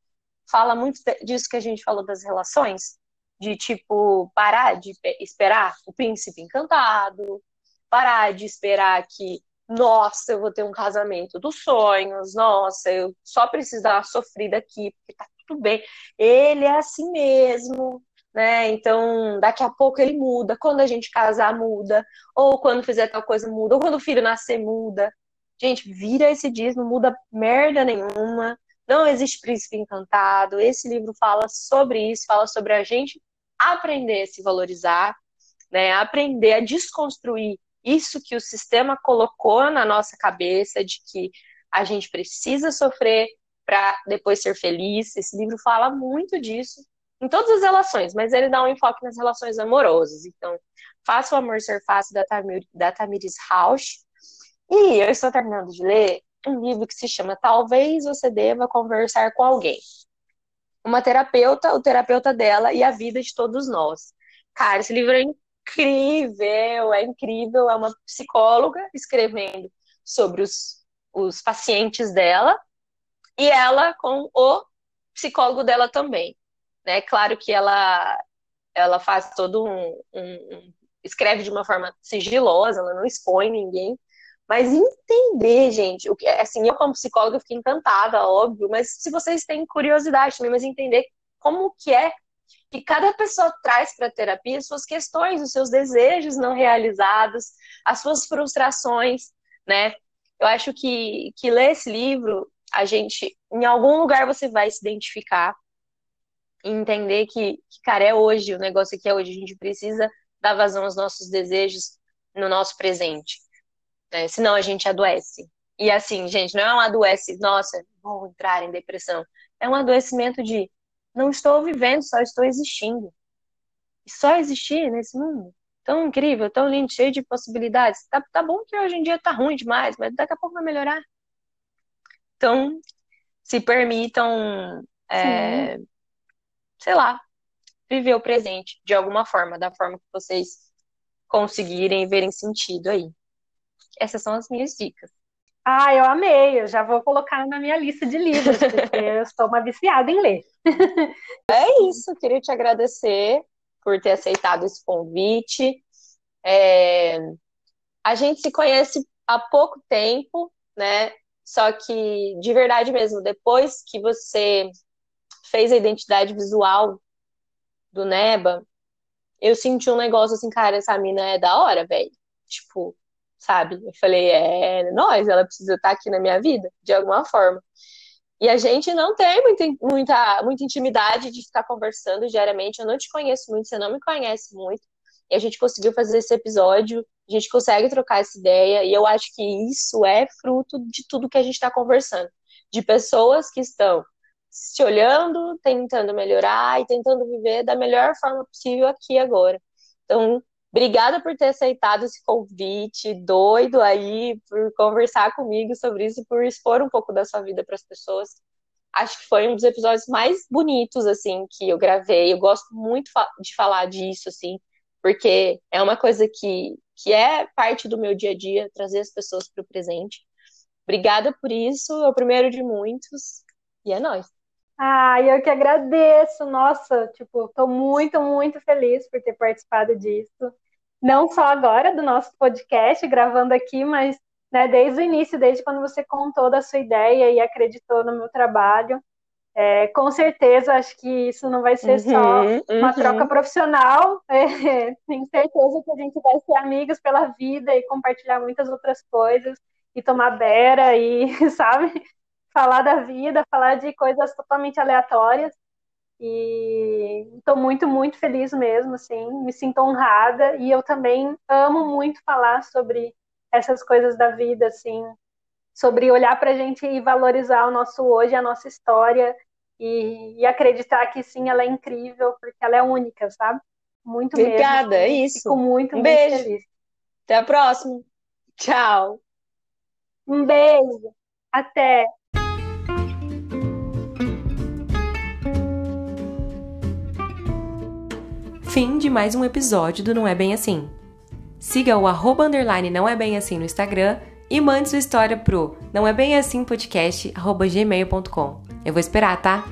Fala muito disso que a gente falou das relações, de tipo, parar de esperar o príncipe encantado, parar de esperar que, nossa, eu vou ter um casamento dos sonhos, nossa, eu só preciso dar uma sofrida aqui, porque tá tudo bem. Ele é assim mesmo, né? Então, daqui a pouco ele muda. Quando a gente casar, muda. Ou quando fizer tal coisa, muda. Ou quando o filho nascer, muda. Gente, vira esse dias, não muda merda nenhuma. Não existe príncipe encantado. Esse livro fala sobre isso, fala sobre a gente aprender a se valorizar, né? Aprender a desconstruir isso que o sistema colocou na nossa cabeça de que a gente precisa sofrer para depois ser feliz. Esse livro fala muito disso em todas as relações, mas ele dá um enfoque nas relações amorosas. Então, Faça o Amor Ser Fácil da, da Tamiris Rausch. E eu estou terminando de ler um livro que se chama Talvez Você Deva Conversar com Alguém. Uma terapeuta, o terapeuta dela e a vida de todos nós. Cara, esse livro é incrível, é incrível. É uma psicóloga escrevendo sobre os, os pacientes dela e ela com o psicólogo dela também. Né? Claro que ela, ela faz todo um, um, um escreve de uma forma sigilosa, ela não expõe ninguém, mas entender, gente, o que assim, eu como psicóloga fiquei encantada, óbvio, mas se vocês têm curiosidade também, mas entender como que é que cada pessoa traz para a terapia as suas questões, os seus desejos não realizados, as suas frustrações, né? Eu acho que, que ler esse livro, a gente, em algum lugar você vai se identificar e entender que, que, cara, é hoje, o negócio aqui é hoje, a gente precisa dar vazão aos nossos desejos no nosso presente, né? Senão a gente adoece. E assim, gente, não é um adoece, nossa, vou entrar em depressão. É um adoecimento de não estou vivendo, só estou existindo. E só existir nesse mundo tão incrível, tão lindo, cheio de possibilidades. Tá, tá bom que hoje em dia tá ruim demais, mas daqui a pouco vai melhorar. Então, se permitam, é, sei lá, viver o presente de alguma forma, da forma que vocês conseguirem verem sentido aí. Essas são as minhas dicas. Ah, eu amei. Eu já vou colocar na minha lista de livros, porque eu sou uma viciada em ler. É isso. Queria te agradecer por ter aceitado esse convite. É... A gente se conhece há pouco tempo, né? Só que, de verdade mesmo, depois que você fez a identidade visual do Neba, eu senti um negócio assim, cara, essa mina é da hora, velho. Tipo, sabe? Eu falei, é nós, ela precisa estar aqui na minha vida, de alguma forma. E a gente não tem muita, muita, muita intimidade de ficar conversando diariamente. Eu não te conheço muito, você não me conhece muito. E a gente conseguiu fazer esse episódio, a gente consegue trocar essa ideia. E eu acho que isso é fruto de tudo que a gente está conversando. De pessoas que estão se olhando, tentando melhorar e tentando viver da melhor forma possível aqui agora. Então, Obrigada por ter aceitado esse convite doido aí, por conversar comigo sobre isso, por expor um pouco da sua vida para as pessoas. Acho que foi um dos episódios mais bonitos, assim, que eu gravei. Eu gosto muito de falar disso, assim, porque é uma coisa que, que é parte do meu dia a dia, trazer as pessoas para o presente. Obrigada por isso, é o primeiro de muitos. E é nóis. Ah, eu que agradeço. Nossa, tipo, tô muito, muito feliz por ter participado disso. Não só agora do nosso podcast, gravando aqui, mas né, desde o início, desde quando você contou da sua ideia e acreditou no meu trabalho. É, com certeza, acho que isso não vai ser uhum, só uma uhum. troca profissional. É, tenho certeza que a gente vai ser amigos pela vida e compartilhar muitas outras coisas e tomar beira e, sabe, falar da vida, falar de coisas totalmente aleatórias. E estou muito, muito feliz mesmo, assim, me sinto honrada e eu também amo muito falar sobre essas coisas da vida, assim, sobre olhar para a gente e valorizar o nosso hoje, a nossa história e, e, acreditar que sim, ela é incrível, porque ela é única, sabe? Muito Obrigada, mesmo. é isso. Fico muito, um muito beijo. feliz. Até a próxima. Tchau. Um beijo. Até. Fim de mais um episódio do Não É Bem Assim. Siga o arroba underline não é bem assim no Instagram e mande sua história pro não é bem assim podcast arroba gmail.com. Eu vou esperar, tá?